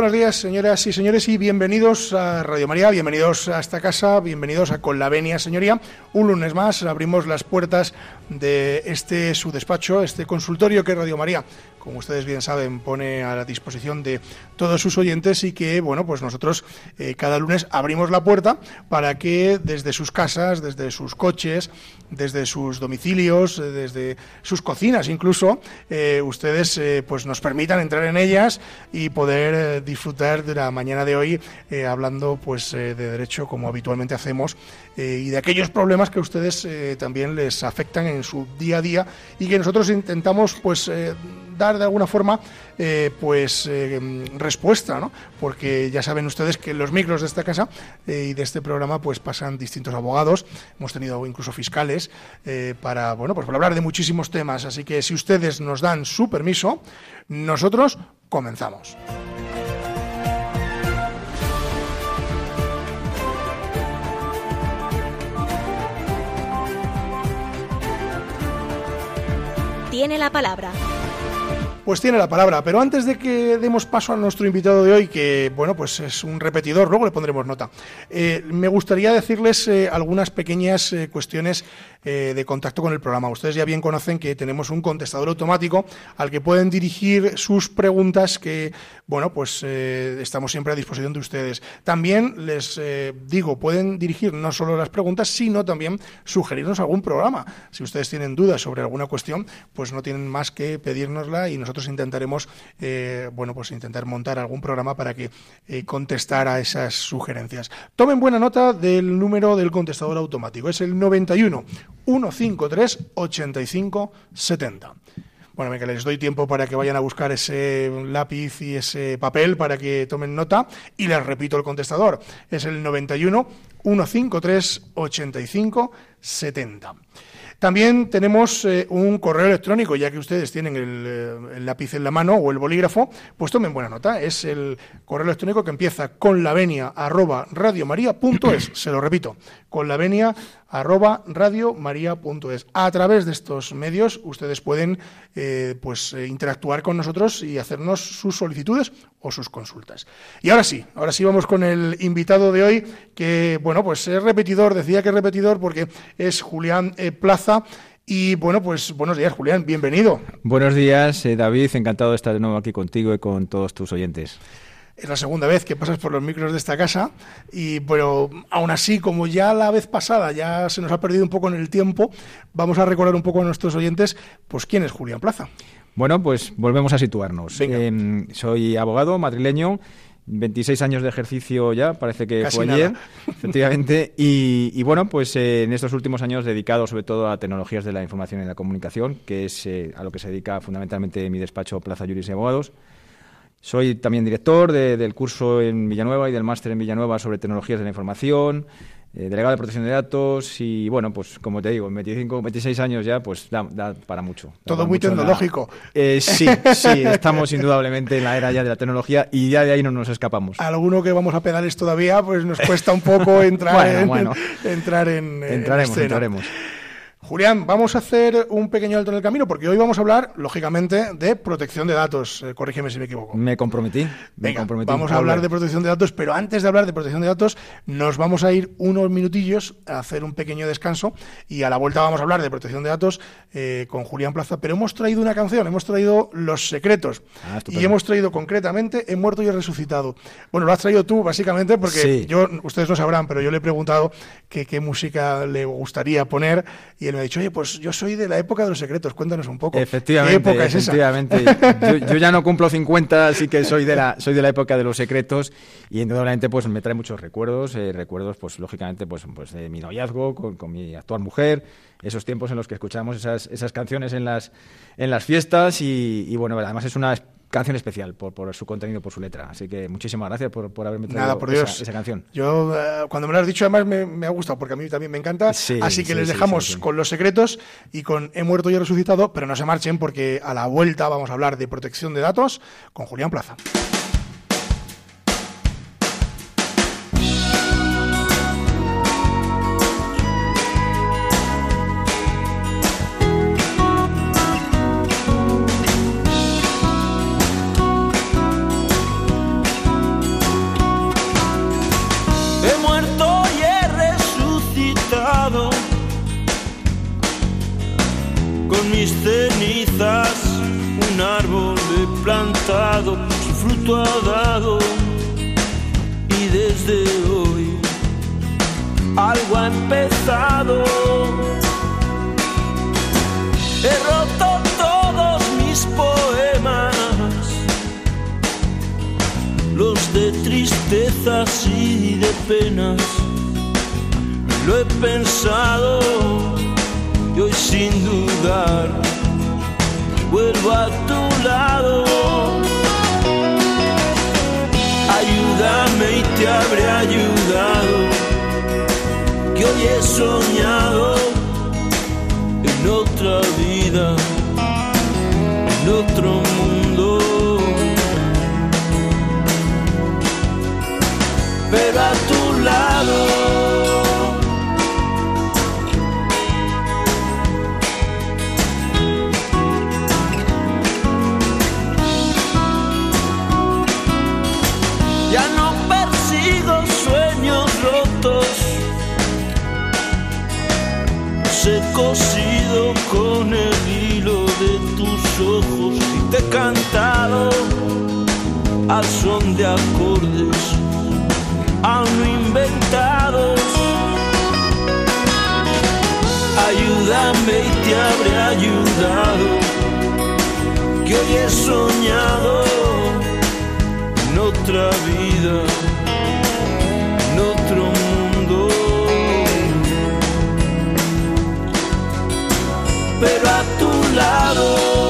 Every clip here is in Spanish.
Buenos días, señoras y señores, y bienvenidos a Radio María, bienvenidos a esta casa, bienvenidos a Con la Venia, señoría. Un lunes más abrimos las puertas de este su despacho, este consultorio que Radio María como ustedes bien saben, pone a la disposición de todos sus oyentes y que, bueno, pues nosotros eh, cada lunes abrimos la puerta para que desde sus casas, desde sus coches, desde sus domicilios, eh, desde sus cocinas incluso, eh, ustedes pues nos permitan entrar en ellas y poder disfrutar de la mañana de hoy hablando pues de derecho como habitualmente hacemos y de aquellos problemas que a ustedes también les afectan en su día a día y que nosotros intentamos pues dar de alguna forma eh, pues eh, respuesta, ¿no? Porque ya saben ustedes que los micros de esta casa eh, y de este programa pues pasan distintos abogados, hemos tenido incluso fiscales para bueno pues para hablar de muchísimos temas, así que si ustedes nos dan su permiso, nosotros comenzamos. Tiene la palabra pues tiene la palabra. Pero antes de que demos paso a nuestro invitado de hoy, que bueno, pues es un repetidor, luego le pondremos nota. Eh, me gustaría decirles eh, algunas pequeñas eh, cuestiones de contacto con el programa. Ustedes ya bien conocen que tenemos un contestador automático al que pueden dirigir sus preguntas que, bueno, pues estamos siempre a disposición de ustedes. También les digo, pueden dirigir no solo las preguntas, sino también sugerirnos algún programa. Si ustedes tienen dudas sobre alguna cuestión, pues no tienen más que pedírnosla y nosotros intentaremos, eh, bueno, pues intentar montar algún programa para que eh, contestar a esas sugerencias. Tomen buena nota del número del contestador automático. Es el 91 153 85 70. Bueno, venga, les doy tiempo para que vayan a buscar ese lápiz y ese papel para que tomen nota. Y les repito el contestador. Es el 91 153 85 70. También tenemos eh, un correo electrónico, ya que ustedes tienen eh, el, lápiz en la mano o el bolígrafo, pues tomen buena nota. Es el correo electrónico que empieza con la arroba radiomaria.es. Se lo repito, con la arroba radiomaria.es. A través de estos medios ustedes pueden eh, pues, interactuar con nosotros y hacernos sus solicitudes o sus consultas. Y ahora sí, ahora sí vamos con el invitado de hoy, que bueno, pues es repetidor, decía que es repetidor porque es Julián Plaza y bueno, pues buenos días, Julián, bienvenido. Buenos días, eh, David, encantado de estar de nuevo aquí contigo y con todos tus oyentes. Es la segunda vez que pasas por los micros de esta casa y pero aún así, como ya la vez pasada ya se nos ha perdido un poco en el tiempo, vamos a recordar un poco a nuestros oyentes, pues quién es Julián Plaza. Bueno, pues volvemos a situarnos. Em, soy abogado madrileño 26 años de ejercicio ya, parece que fue ayer, efectivamente. Y, bueno, pues eh, en estos últimos años dedicado sobre todo a tecnologías de la información y la comunicación, que es eh, a lo que se dedica fundamentalmente mi despacho Plaza Juris y Abogados. Soy también director del curso en Villanueva y del máster en Villanueva sobre tecnologías de la información. Eh, delegado de protección de datos y bueno, pues como te digo, en 25, 26 años ya, pues da, para mucho. Todo muy tecnológico. Eh, sí, sí, estamos indudablemente en la era ya de la tecnología y ya de ahí no nos escapamos. Alguno que vamos a pedales todavía, pues nos cuesta un poco entrar en, entrar en, entraremos, entraremos. Julián, vamos a hacer un pequeño alto en el camino porque hoy vamos a hablar, lógicamente, de protección de datos. Eh, corrígeme si me equivoco. Me comprometí. Venga, vamos a hablar de protección de datos, pero antes de hablar de protección de datos, nos vamos a ir unos minutillos a hacer un pequeño descanso y a la vuelta vamos a hablar de protección de datos eh, con Julián Plaza. Pero hemos traído una canción, hemos traído Los Secretos ah, y hemos traído concretamente He muerto y he resucitado. Bueno, lo has traído tú, básicamente, porque yo, ustedes no sabrán, pero yo le he preguntado qué música le gustaría poner y él ha dicho, oye, pues yo soy de la época de los secretos, cuéntanos un poco. Efectivamente, ¿Qué época es efectivamente. Yo, ya no cumplo 50, así que soy de la, soy de la época de los secretos y indudablemente pues me trae muchos recuerdos, eh, recuerdos pues lógicamente pues, pues de mi noviazgo con, mi actual mujer, esos tiempos en los que escuchamos esas, esas canciones en las, en las fiestas y, bueno, además es una canción especial por, por, su contenido, por su letra. Así que muchísimas gracias por, por haberme traído Esa, canción. Yo, eh, cuando me lo has dicho, además me, ha gustado, porque a mí también me encanta. Así que les dejamos con los secretos y con He muerto y he resucitado, pero no se marchen porque a la vuelta vamos a hablar de protección de datos con Julián Plaza. Algo ha empezado. He roto todos mis poemas, los de tristezas y de penas. Lo he pensado y hoy sin dudar vuelvo a tu lado. Ayúdame y te habré ayudado, que hoy he soñado en otra vida, en otro mundo. Pero a tu lado. Cosido con el hilo de tus ojos y te he cantado al son de acordes aún inventados. Ayúdame y te habré ayudado, que hoy he soñado en otra vida, pero a tu lado.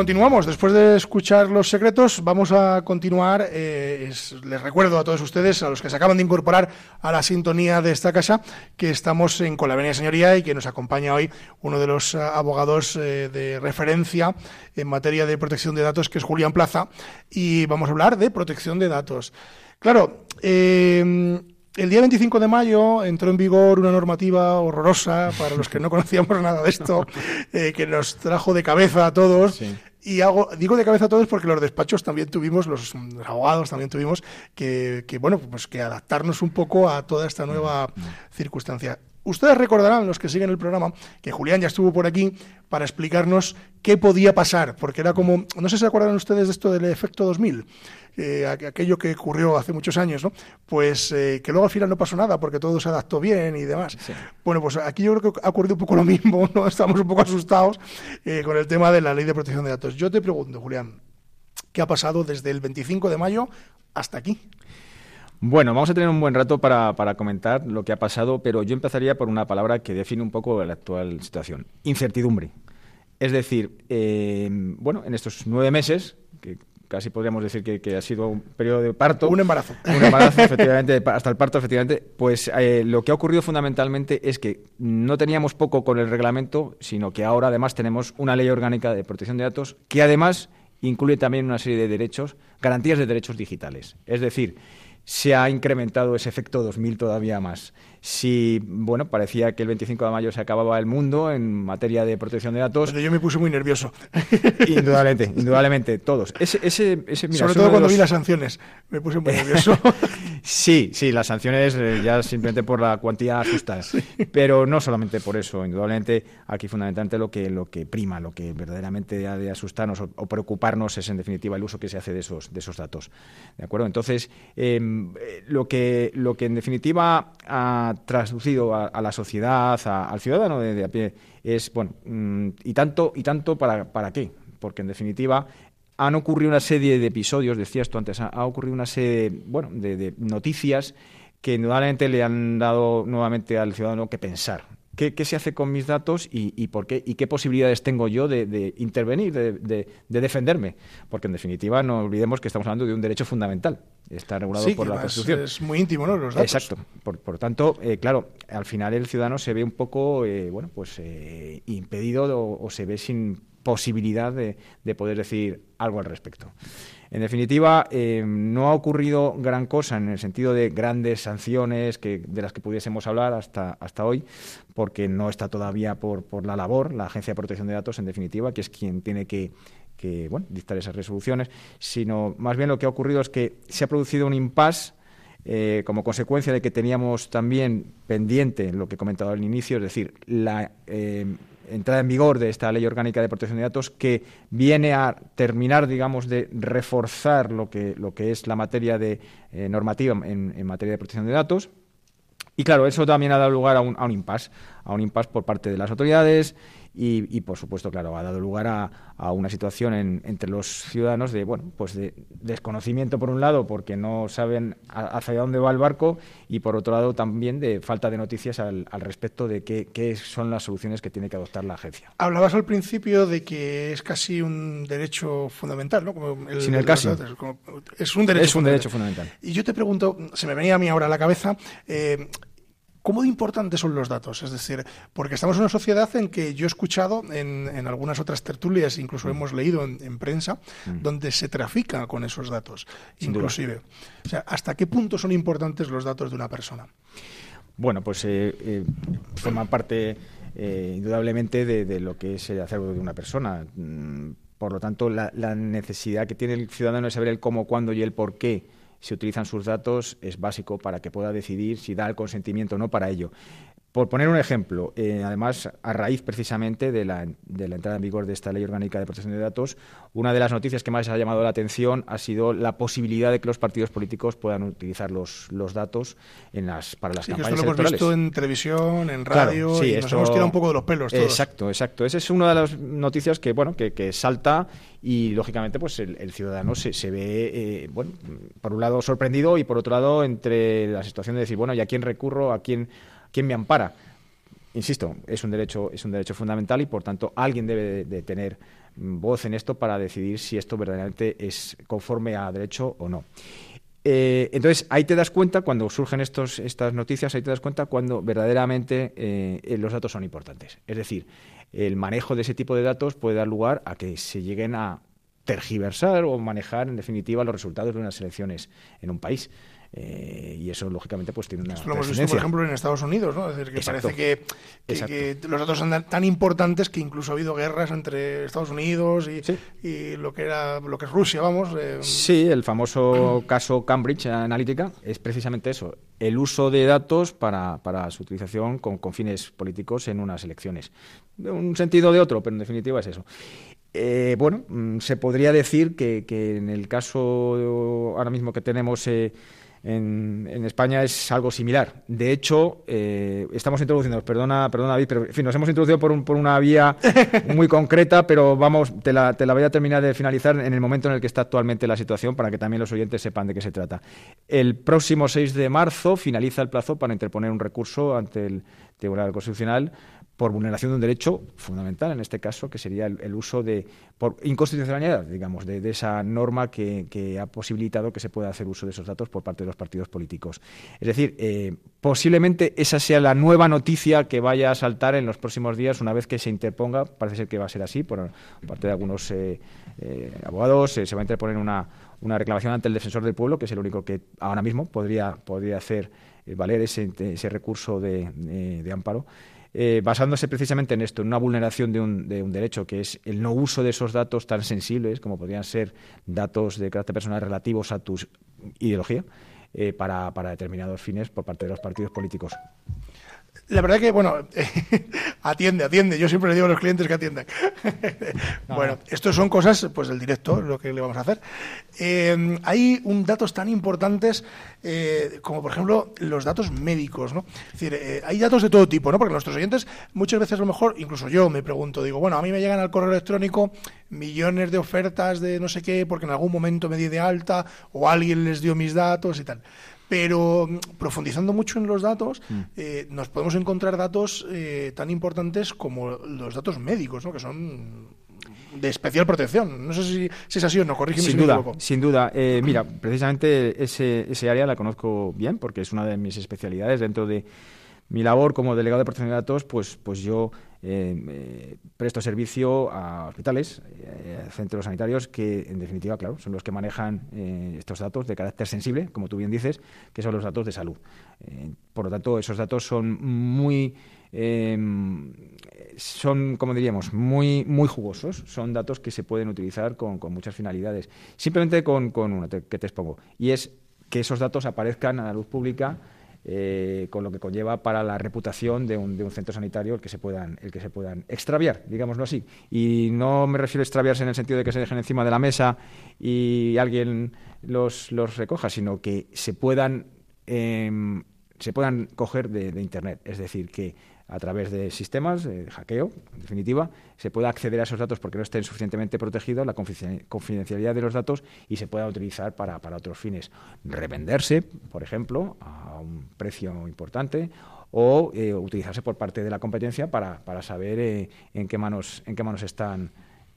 Continuamos, después de escuchar los secretos, vamos a continuar. Eh, les recuerdo a todos ustedes, a los que se acaban de incorporar a la sintonía de esta casa, que estamos en Con la Venia Señoría y que nos acompaña hoy uno de los eh, abogados eh, de referencia en materia de protección de datos, que es Julián Plaza, y vamos a hablar de protección de datos. Claro, el día 25 de mayo entró en vigor una normativa horrorosa para los que no conocíamos nada de esto, eh, que nos trajo de cabeza a todos. Y hago, digo de cabeza a todos porque los despachos también tuvimos, los, abogados también tuvimos que, que, bueno, pues que adaptarnos un poco a toda esta nueva mm, mm. circunstancia. Ustedes recordarán, los que siguen el programa, que Julián ya estuvo por aquí para explicarnos qué podía pasar, porque era como, no sé si se acuerdan ustedes de esto del efecto 2000, eh, aquello que ocurrió hace muchos años, ¿no? Pues eh, que luego al final no pasó nada porque todo se adaptó bien y demás. Bueno, pues aquí yo creo que ha ocurrido un poco lo mismo, ¿no? Estamos un poco asustados eh, con el tema de la ley de protección de datos. Yo te pregunto, Julián, ¿qué ha pasado desde el 25 de mayo hasta aquí? Bueno, vamos a tener un buen rato para, comentar lo que ha pasado, pero yo empezaría por una palabra que define un poco la actual situación, incertidumbre. Es decir, eh, bueno, en estos nueve meses, que casi podríamos decir que, ha sido un periodo de parto. Un embarazo. Un embarazo, efectivamente, hasta el parto, efectivamente. Pues eh, lo que ha ocurrido fundamentalmente es que no teníamos poco con el reglamento, sino que ahora además tenemos una ley orgánica de protección de datos que además incluye también una serie de derechos, garantías de derechos digitales. Es decir, se ha incrementado ese efecto 2000 todavía más. Si, bueno, parecía que el 25 de mayo se acababa el mundo en materia de protección de datos. Pero yo me puse muy nervioso. Indudablemente, indudablemente, todos. Ese, ese, ese, Sobre todo cuando vi las sanciones, me puse muy nervioso. sí, sí, las sanciones eh, ya simplemente por la cuantía ajustada. Pero no solamente por eso, indudablemente aquí fundamentalmente lo que, lo que prima, lo que verdaderamente ha de asustarnos o, preocuparnos es en definitiva el uso que se hace de esos, de esos datos. ¿De acuerdo? Entonces, em, eh, lo, que, lo que en definitiva ha traducido a, la sociedad, al ciudadano de, a pie, es, bueno, mm, ¿y tanto, y tanto para, para qué? Porque en definitiva han ocurrido una serie de episodios, decías tú antes, ha, ocurrido una serie bueno, de, noticias que indudablemente le han dado nuevamente al ciudadano que pensar. ¿Qué, se hace con mis datos y, por qué y qué posibilidades tengo yo de, intervenir, de, defenderme? Porque en definitiva no olvidemos que estamos hablando de un derecho fundamental. Está regulado por la Constitución. Es muy íntimo, ¿no? Los datos. Exacto. Por, por tanto, eh, claro, al final el ciudadano se ve un poco, eh, bueno, pues eh, impedido o, se ve sin posibilidad de, poder decir algo al respecto. En definitiva, eh, no ha ocurrido gran cosa en el sentido de grandes sanciones que, de las que pudiésemos hablar hasta, hasta hoy, porque no está todavía por, por la labor la Agencia de Protección de Datos, en definitiva, que es quien tiene que, bueno, dictar esas resoluciones, sino más bien lo que ha ocurrido es que se ha producido un impasse eh, como consecuencia de que teníamos también pendiente lo que he comentado al inicio, es decir, la eh, entrada en vigor de esta Ley Orgánica de Protección de Datos que viene a terminar, digamos, de reforzar lo que, lo que es la materia de eh, normativa en, materia de protección de datos. Y claro, eso también ha dado lugar a un, a un impasse, a un impasse por parte de las autoridades y, por supuesto, claro, ha dado lugar a, una situación entre los ciudadanos de, bueno, pues de desconocimiento por un lado, porque no saben hacia dónde va el barco, y por otro lado también de falta de noticias al, respecto de qué, son las soluciones que tiene que adoptar la agencia. Hablabas al principio de que es casi un derecho fundamental, ¿no? Como el, Sin el caso. Es un derecho, es un derecho fundamental. Y yo te pregunto, se me venía a mí ahora a la cabeza, eh, ¿Cómo de importantes son los datos? Es decir, porque estamos en una sociedad en que yo he escuchado en, algunas otras tertulias, incluso mm. hemos leído en, prensa, mm. donde se trafica con esos datos, inclusive. O sea, ¿hasta qué punto son importantes los datos de una persona? Bueno, pues eh, eh, forman parte eh, indudablemente de, lo que es el acervo de una persona. Mm, por lo tanto, la, la necesidad que tiene el ciudadano de saber el cómo, cuándo y el por qué se utilizan sus datos es básico para que pueda decidir si da el consentimiento o no para ello. Por poner un ejemplo, eh, además, a raíz precisamente de la, de la, entrada en vigor de esta Ley Orgánica de Protección de Datos, una de las noticias que más ha llamado la atención ha sido la posibilidad de que los partidos políticos puedan utilizar los, los datos en las, para las campañas esto lo hemos visto en televisión, en radio, y nos hemos tirado un poco de los pelos. Todos. Exacto, exacto. Esa es una de las noticias que, bueno, que, que salta y, lógicamente, pues el, ciudadano se, se ve, eh, bueno, por un lado sorprendido y por otro lado entre la situación de decir, bueno, ¿y a quién recurro? ¿A quién...? ¿Quién me ampara? Insisto, es un derecho, es un derecho fundamental y por tanto alguien debe de, tener voz en esto para decidir si esto verdaderamente es conforme a derecho o no. Eh, entonces, ahí te das cuenta, cuando surgen estos, estas noticias, ahí te das cuenta cuando verdaderamente eh, los datos son importantes. Es decir, el manejo de ese tipo de datos puede dar lugar a que se lleguen a tergiversar o manejar, en definitiva, los resultados de unas elecciones en un país. Eh, y eso, lógicamente, pues tiene una. Esto lo hemos visto, por ejemplo, en Estados Unidos, ¿no? Es decir, que parece que, los datos son tan importantes que incluso ha habido guerras entre Estados Unidos y, lo que era lo que es Rusia, vamos. Eh. Sí, el famoso caso Cambridge Analytica es precisamente eso: el uso de datos para, para su utilización con, con fines políticos en unas elecciones. De un sentido o de otro, pero en definitiva es eso. Eh, bueno, mm, se podría decir que, que, en el caso ahora mismo que tenemos eh, en, España es algo similar. De hecho, eh, estamos introduciendo, perdona, perdona David, pero en fin, nos hemos introducido por, por una vía muy concreta, pero vamos, te la, te la voy a terminar de finalizar en el momento en el que está actualmente la situación para que también los oyentes sepan de qué se trata. El próximo 6 de marzo finaliza el plazo para interponer un recurso ante el Tribunal Constitucional por vulneración de un derecho fundamental, en este caso, que sería el, uso de, por inconstitucionalidad, digamos, de, esa norma que, ha posibilitado que se pueda hacer uso de esos datos por parte de los partidos políticos. Es decir, eh, posiblemente esa sea la nueva noticia que vaya a saltar en los próximos días una vez que se interponga, parece ser que va a ser así, por parte de algunos eh, eh, abogados, se va a interponer una, una reclamación ante el defensor del pueblo, que es el único que ahora mismo podría, podría hacer valer ese, recurso de, de amparo. Eh, basándose precisamente en esto, en una vulneración de un, de un, derecho, que es el no uso de esos datos tan sensibles como podrían ser datos de carácter personal relativos a tu ideología, eh, para, para determinados fines por parte de los partidos políticos. La verdad que, bueno, atiende, atiende. Yo siempre le digo a los clientes que atiendan. bueno, esto son cosas pues del directo, lo que le vamos a hacer. Eh, hay un datos tan importantes eh, como, por ejemplo, los datos médicos, ¿no? Es decir, eh, hay datos de todo tipo, ¿no? Porque nuestros oyentes muchas veces a lo mejor, incluso yo me pregunto, digo, bueno, a mí me llegan al correo electrónico millones de ofertas de no sé qué porque en algún momento me di de alta o alguien les dio mis datos y tal. Pero mm, profundizando mucho en los datos, mm. eh, nos podemos encontrar datos eh, tan importantes como los datos médicos, ¿no? que son de especial protección. No sé si, es así o no, corrígeme sin duda, Sin duda. Eh, mira, precisamente ese, ese área la conozco bien porque es una de mis especialidades dentro de mi labor como delegado de protección de datos, pues, pues yo eh, presto servicio a hospitales, eh, centros sanitarios que, en definitiva, claro, son los que manejan eh, estos datos de carácter sensible, como tú bien dices, que son los datos de salud. por lo tanto, esos datos son muy em, son, como diríamos, muy, muy jugosos. Son datos que se pueden utilizar con, muchas finalidades. Simplemente con, con una que te expongo. Y es que esos datos aparezcan a la luz pública eh, con lo que conlleva para la reputación de un, de un, centro sanitario el que se puedan el que se puedan extraviar, digámoslo así. Y no me refiero a extraviarse en el sentido de que se dejen encima de la mesa y alguien los, los recoja, sino que se puedan em, se puedan coger de, de Internet. Es decir, que a través de sistemas de hackeo, en definitiva, se pueda acceder a esos datos porque no estén suficientemente protegidos, la confidencialidad de los datos y se pueda utilizar para, otros fines. Revenderse, por ejemplo, a un precio importante o eh, utilizarse por parte de la competencia para, para saber eh, en, qué manos, en qué manos están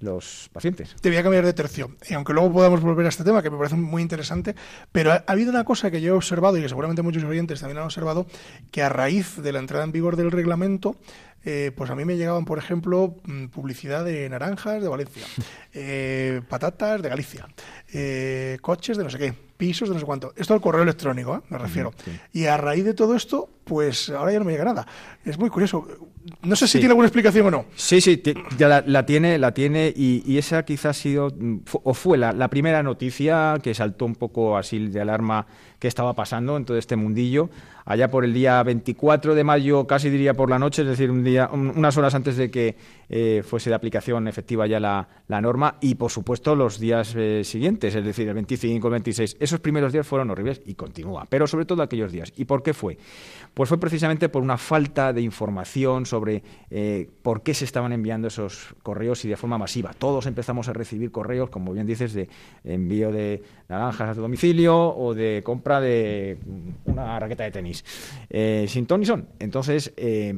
los pacientes. Te voy a cambiar de tercio, y aunque luego podamos volver a este tema, que me parece muy interesante, pero ha, habido una cosa que yo he observado y que seguramente muchos oyentes también han observado, que a raíz de la entrada en vigor del reglamento, eh, pues a mí me llegaban, por ejemplo, mm, publicidad de naranjas de Valencia, eh, patatas de Galicia, eh, coches de no sé qué, pisos de no sé cuánto. Esto al correo electrónico, me refiero. Y a raíz de todo esto, pues ahora ya no me llega nada. Es muy curioso. No sé si tiene alguna explicación o no. Sí, sí, ya la, tiene, la tiene y, esa quizás ha sido mm, o fue la, la, primera noticia que saltó un poco así de alarma que estaba pasando en todo este mundillo allá por el día 24 de mayo, casi diría por la noche, es decir, un día, unas horas antes de que eh, fuese de aplicación efectiva ya la, norma, y por supuesto los días eh, siguientes, es decir, el 25, el 26. Esos primeros días fueron horribles y continúa, pero sobre todo aquellos días. ¿Y por qué fue? Pues fue precisamente por una falta de información sobre eh, por qué se estaban enviando esos correos y de forma masiva. Todos empezamos a recibir correos, como bien dices, de envío de naranjas a tu domicilio o de compra de una raqueta de tenis. Eh, sin ton son. Entonces, eh,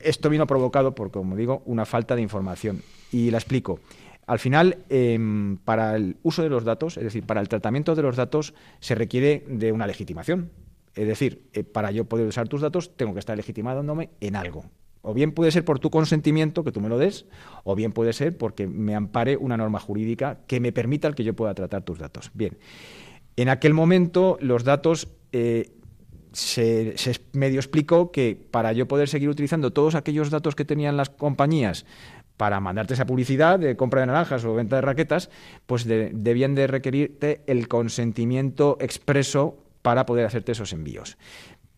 esto vino provocado por, como digo, una falta de información. Y la explico. Al final, em, para el uso de los datos, es decir, para el tratamiento de los datos, se requiere de una legitimación. Es decir, eh, para yo poder usar tus datos, tengo que estar legitimándome en algo. O bien puede ser por tu consentimiento, que tú me lo des, o bien puede ser porque me ampare una norma jurídica que me permita el que yo pueda tratar tus datos. Bien, en aquel momento los datos eh, se, medio explicó que para yo poder seguir utilizando todos aquellos datos que tenían las compañías para mandarte esa publicidad de compra de naranjas o venta de raquetas, pues debían de requerirte el consentimiento expreso para poder hacerte esos envíos.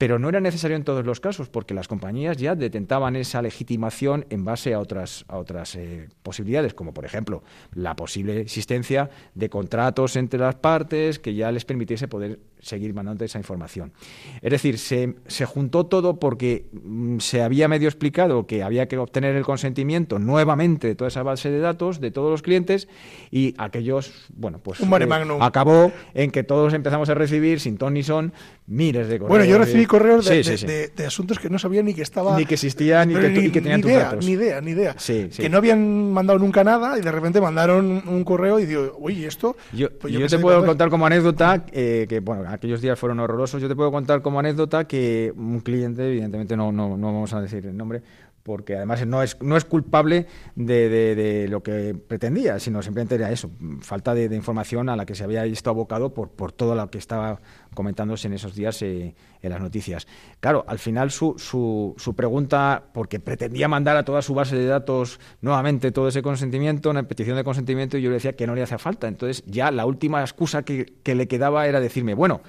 Pero no era necesario en todos los casos, porque las compañías ya detentaban esa legitimación en base a otras, a otras eh, posibilidades, como por ejemplo la posible existencia de contratos entre las partes que ya les permitiese poder seguir mandando esa información. Es decir, se, se juntó todo porque mm, se había medio explicado que había que obtener el consentimiento nuevamente de toda esa base de datos de todos los clientes y aquellos, bueno, pues Un magnum. acabó en que todos empezamos a recibir sin ton ni son miles de correos. Bueno, yo recibí correos de, Sí, de- sí, sí. de- de asuntos que no sabía ni que estaba. Ni que existía, ni que tenían ni tus idea, datos. Ni idea, ni idea. Que no habían mandado nunca nada y de repente mandaron un correo y digo, uy, ¿y esto? Yo, Pues yo te puedo contar como anécdota, eh, que bueno, aquellos días fueron horrorosos, yo te puedo contar como anécdota que un cliente, evidentemente no, no, no vamos a decir el nombre, porque además no es, no es culpable de, de- lo que pretendía, sino simplemente era eso, falta de, de información a la que se había visto abocado por, por todo lo que estaba comentándose en esos días eh, en las noticias. Claro, al final su, su, su pregunta, porque pretendía mandar a toda su base de datos nuevamente todo ese consentimiento, una petición de consentimiento, y yo le decía que no le hacía falta. Entonces ya la última excusa que, que le quedaba era decirme, bueno,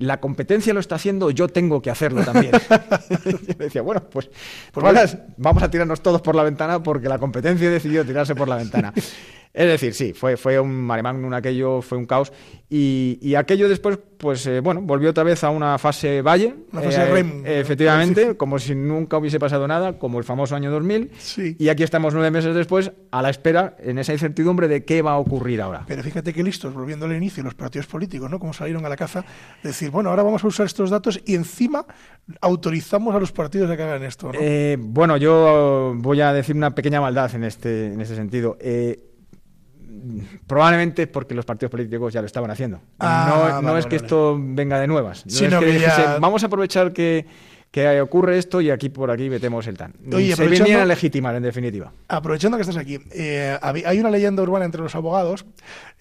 la competencia lo está haciendo, yo tengo que hacerlo también. yo decía, bueno, pues, pues ahora vamos a tirarnos todos por la ventana porque la competencia decidió tirarse por la ventana. Es decir, sí, fue, fue un mare magnum aquello, fue un caos. Y, y aquello después, pues eh, bueno, volvió otra vez a una fase valle. Una fase REM, eh, efectivamente, como si nunca hubiese pasado nada, como el famoso año 2000. Sí. Y aquí estamos nueve meses después, a la espera, en esa incertidumbre de qué va a ocurrir ahora. Pero fíjate qué listos, volviendo al inicio, los partidos políticos, ¿no? Como salieron a la caza, decir, bueno, ahora vamos a usar estos datos y encima autorizamos a los partidos a que hagan esto, ¿no? Eh, bueno, yo voy a decir una pequeña maldad en este, en este sentido. Eh, probablemente porque los partidos políticos ya lo estaban haciendo. Ah, no vale, no es que vale. esto venga de nuevas. No Sino es que, que dijese, ya- vamos a aprovechar que, que ocurre esto y aquí por aquí metemos el tan. Oye, Se venían a legitimar, en definitiva. Aprovechando que estás aquí, eh, hay una leyenda urbana entre los abogados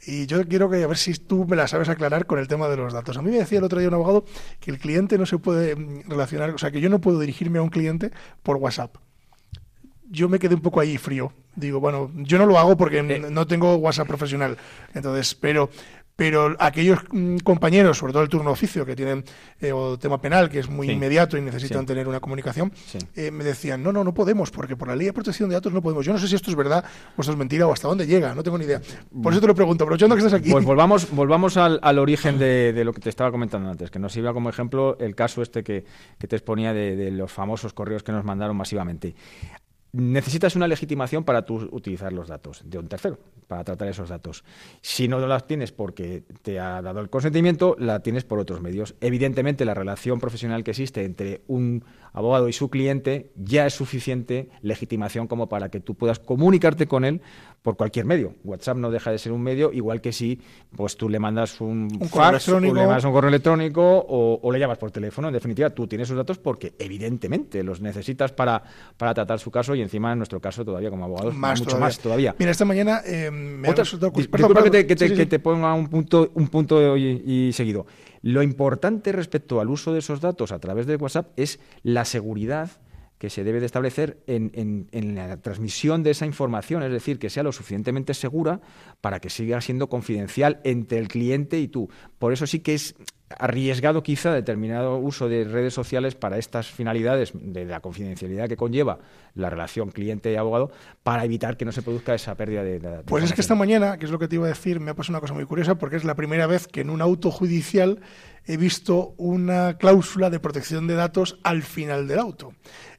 y yo quiero que a ver si tú me la sabes aclarar con el tema de los datos. A mí me decía el otro día un abogado que el cliente no se puede mm, relacionar, o sea, que yo no puedo dirigirme a un cliente por WhatsApp. Yo me quedé un poco ahí frío. Digo, bueno, yo no lo hago porque Eh. no tengo WhatsApp profesional. Entonces, pero pero aquellos mm, compañeros, sobre todo el turno de oficio, que tienen eh, o tema penal, que es muy Sí. inmediato y necesitan Sí. tener una comunicación, Sí. eh, me decían, no, no, no podemos, porque por la ley de protección de datos no podemos. Yo no sé si esto es verdad o esto es mentira o hasta dónde llega, no tengo ni idea. Por eso te lo pregunto, aprovechando que estás aquí. Pues volvamos, volvamos al, al origen de, de lo que te estaba comentando antes, que nos iba como ejemplo el caso este que, que te exponía de, de los famosos correos que nos mandaron masivamente. Necesitas una legitimación para tú utilizar los datos de un tercero, para tratar esos datos. Si no las tienes porque te ha dado el consentimiento, la tienes por otros medios. Evidentemente, la relación profesional que existe entre un abogado y su cliente ya es suficiente legitimación como para que tú puedas comunicarte con él por cualquier medio. WhatsApp no deja de ser un medio, igual que si pues tú le mandas un, Un correo fax, o electrónico. le mandas un correo electrónico o, o le llamas por teléfono. En definitiva, tú tienes sus datos porque evidentemente los necesitas para, para tratar su caso y encima en nuestro caso todavía como abogados más mucho todavía. más todavía. Mira, esta mañana eh, me ha Otra- resultado dis- cus- perdón, que te, que te- Sí, sí, que sí. te ponga un punto, un punto y, y seguido. Lo importante respecto al uso de esos datos a través de WhatsApp es la seguridad que se debe de establecer en, en- la transmisión de esa información, es decir, que sea lo suficientemente segura para que siga siendo confidencial entre el cliente y tú. Por eso sí que es arriesgado quizá determinado uso de redes sociales para estas finalidades de la confidencialidad que conlleva la relación cliente-abogado para evitar que no se produzca esa pérdida de, de- Pues es que esta mañana, que es lo que te iba a decir, me ha pasado una cosa muy curiosa porque es la primera vez que en un auto judicial he visto una cláusula de protección de datos al final del auto.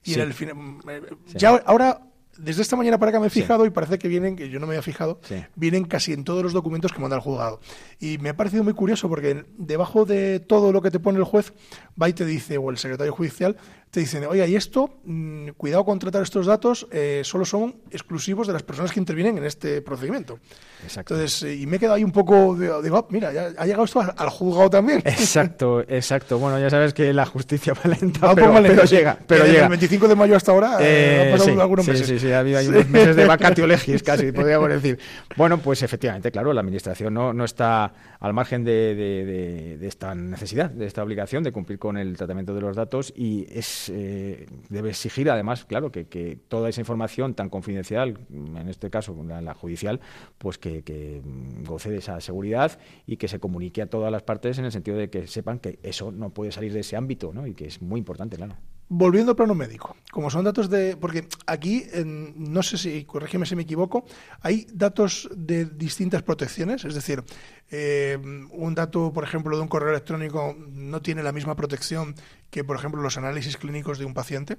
Y Sí. en el final, eh, Sí. ya ahora desde esta mañana para acá me he fijado y parece que vienen, que yo no me había fijado, Sí. vienen casi en todos los documentos que manda el juzgado. Y me ha parecido muy curioso porque debajo de todo lo que te pone el juez, va y te dice, o el secretario judicial, te dicen, oiga, y esto, mm, cuidado con tratar estos datos, eh, solo son exclusivos de las personas que intervienen en este procedimiento. Exacto. Entonces, eh, y me he quedado ahí un poco, digo, digo, ah, mira, ya ha llegado esto al, al juzgado también. Exacto, exacto. Bueno, ya sabes que la justicia va lenta, pero, sí. llega, pero Desde llega. El 25 de mayo hasta ahora eh, Eh, han pasado sí, algunos sí, meses. Sí, sí, ha habido Sí. unos meses de vacatio legis casi, podríamos decir. Bueno, pues efectivamente, claro, la Administración no, no está al margen de, de- de- de esta necesidad, de esta obligación de cumplir con el tratamiento de los datos y es eh, debe exigir, además, claro, que, toda esa información tan confidencial, en este caso la, la judicial, pues que, que, goce de esa seguridad y que se comunique a todas las partes en el sentido de que sepan que eso no puede salir de ese ámbito ¿no? y que es muy importante, claro. Volviendo al plano médico, como son datos de. Porque aquí, no sé si, corrígeme si me equivoco, hay datos de distintas protecciones. Es decir, eh, un dato, por ejemplo, de un correo electrónico no tiene la misma protección que, por ejemplo, los análisis clínicos de un paciente.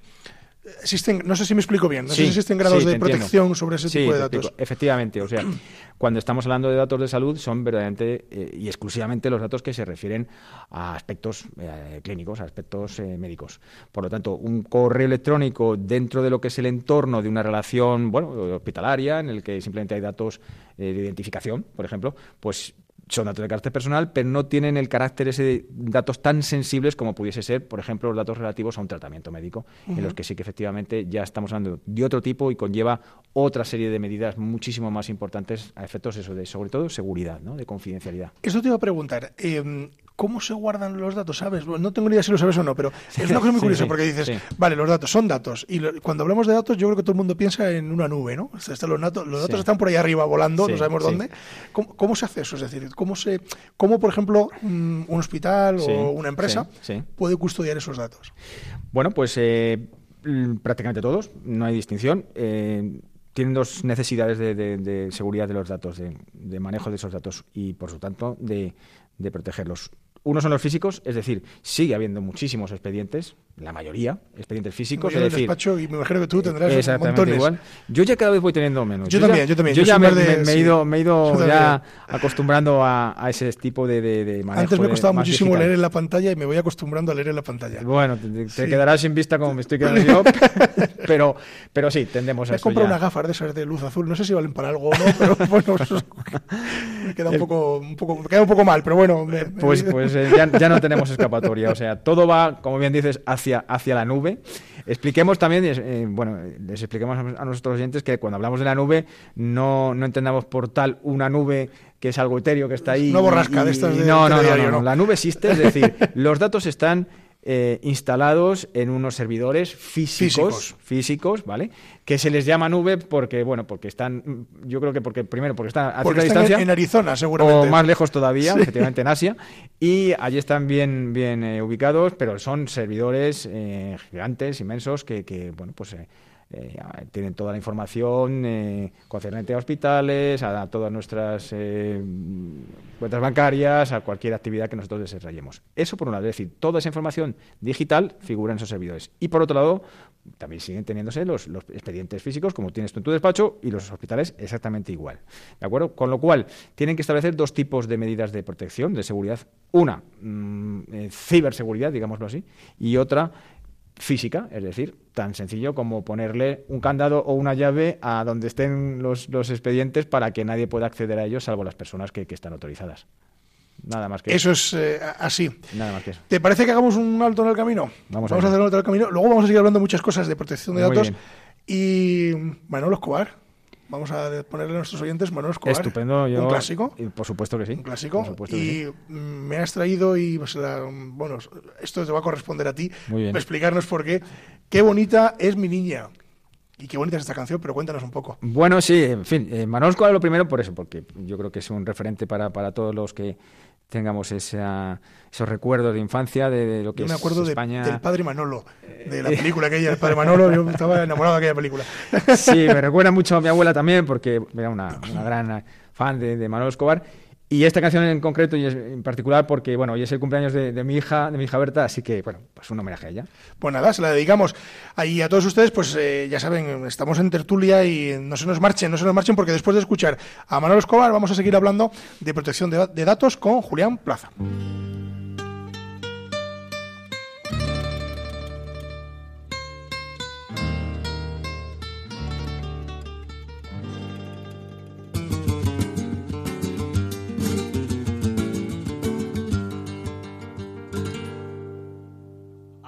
Existen, no sé si me explico bien, no sé si existen grados de protección sobre ese tipo de datos. Efectivamente, o sea, cuando estamos hablando de datos de salud son verdaderamente eh, y exclusivamente los datos que se refieren a aspectos eh, clínicos, a aspectos eh, médicos. Por lo tanto, un correo electrónico dentro de lo que es el entorno de una relación, bueno, hospitalaria, en el que simplemente hay datos de identificación, por ejemplo, pues son datos de carácter personal, pero no tienen el carácter ese de datos tan sensibles como pudiese ser, por ejemplo, los datos relativos a un tratamiento médico, en los que sí que efectivamente ya estamos hablando de otro tipo y conlleva otra serie de medidas muchísimo más importantes a efectos eso de, sobre todo, seguridad, ¿no? de confidencialidad. Eso te iba a preguntar. Eh, ¿Cómo se guardan los datos? ¿Sabes? No tengo ni idea si lo sabes o no, pero es una cosa muy curiosa porque dices, vale, los datos son datos. Y cuando hablamos de datos, yo creo que todo el mundo piensa en una nube, ¿no? los, datos, los datos están por ahí arriba volando, no sabemos dónde. ¿Cómo, se hace eso? Es decir, ¿cómo, se, cómo por ejemplo, un hospital o una empresa puede custodiar esos datos? Bueno, pues eh, prácticamente todos, no hay distinción. Eh, tienen dos necesidades de, seguridad de los datos, de, manejo de esos datos y, por su tanto, de protegerlos. Uno son los físicos, es decir, sigue habiendo muchísimos expedientes, la mayoría, expedientes físicos. es decir, despacho y me imagino que tú tendrás exactamente igual. Yo ya cada vez voy teniendo menos. Yo, también, yo también. Yo, ya me, he ido, me he ido ya acostumbrando a, ese tipo de, de, manejo. Antes me costaba muchísimo leer en la pantalla y me voy acostumbrando a leer en la pantalla. Bueno, te, quedarás sin vista como me estoy quedando yo, pero, pero sí, tendemos a He comprado unas gafas de esas de luz azul, no sé si valen para algo o no, pero bueno, me queda un poco, un poco, me queda un poco mal, pero bueno. pues pues eh, ya, ya no tenemos escapatoria, o sea, todo va, como bien dices, hacia, hacia la nube. Expliquemos también, eh, bueno, les expliquemos a nuestros oyentes que cuando hablamos de la nube no, no entendamos por tal una nube que es algo etéreo que está ahí. No borrasca de estas no, no, no, no, la nube existe, es decir, los datos están eh, instalados en unos servidores físicos, físicos, ¿vale? Que se les llama nube porque, bueno, porque están, yo creo que porque primero porque están a cierta distancia en, Arizona, seguramente, o más lejos todavía, efectivamente en Asia, y allí están bien, bien eh, ubicados, pero son servidores eh, gigantes, inmensos, que, que bueno, pues eh, tienen toda la información eh, concerniente a hospitales, a, todas nuestras eh, cuentas bancarias, a cualquier actividad que nosotros desarrollemos. Eso por un lado, es decir, toda esa información digital figura en esos servidores. Y por otro lado, también siguen teniéndose los, expedientes físicos, como tienes tú en tu despacho, y los hospitales exactamente igual. ¿De acuerdo? Con lo cual, tienen que establecer dos tipos de medidas de protección, de seguridad. Una, mm, ciberseguridad, digámoslo así, y otra, física, es decir, tan sencillo como ponerle un candado o una llave a donde estén los, expedientes para que nadie pueda acceder a ellos salvo las personas que, están autorizadas. Nada más que eso. Eso es eh, así. Nada más que eso. ¿Te parece que hagamos un alto en el camino? Vamos, a, hacer un alto en el camino. Luego vamos a seguir hablando de muchas cosas de protección de datos. Y Manolo Escobar, Vamos a ponerle a nuestros oyentes Manuel Escobar. Estupendo, un clásico. Y por supuesto que sí. Un clásico. y me has traído y pues, bueno, esto te va a corresponder a ti. Muy bien. Explicarnos por qué. Qué bonita es mi niña. Y qué bonita es esta canción, pero cuéntanos un poco. Bueno, sí, en fin, eh, Manuel Escobar lo primero por eso, porque yo creo que es un referente para, para todos los que tengamos esa, esos recuerdos de infancia de, lo que yo me acuerdo de, del padre Manolo, de la película aquella, el padre Manolo, yo estaba enamorado de aquella película. Sí, me recuerda mucho a mi abuela también, porque era una, una gran fan de, de Manolo Escobar. Y esta canción en concreto y en particular porque, bueno, hoy es el cumpleaños de, mi hija, de mi hija Berta, así que, bueno, pues un homenaje a ella. Pues nada, se la dedicamos. Ahí a todos ustedes, pues eh, ya saben, estamos en tertulia y no se nos marchen, no se nos marchen porque después de escuchar a Manuel Escobar vamos a seguir hablando de protección de datos con Julián Plaza.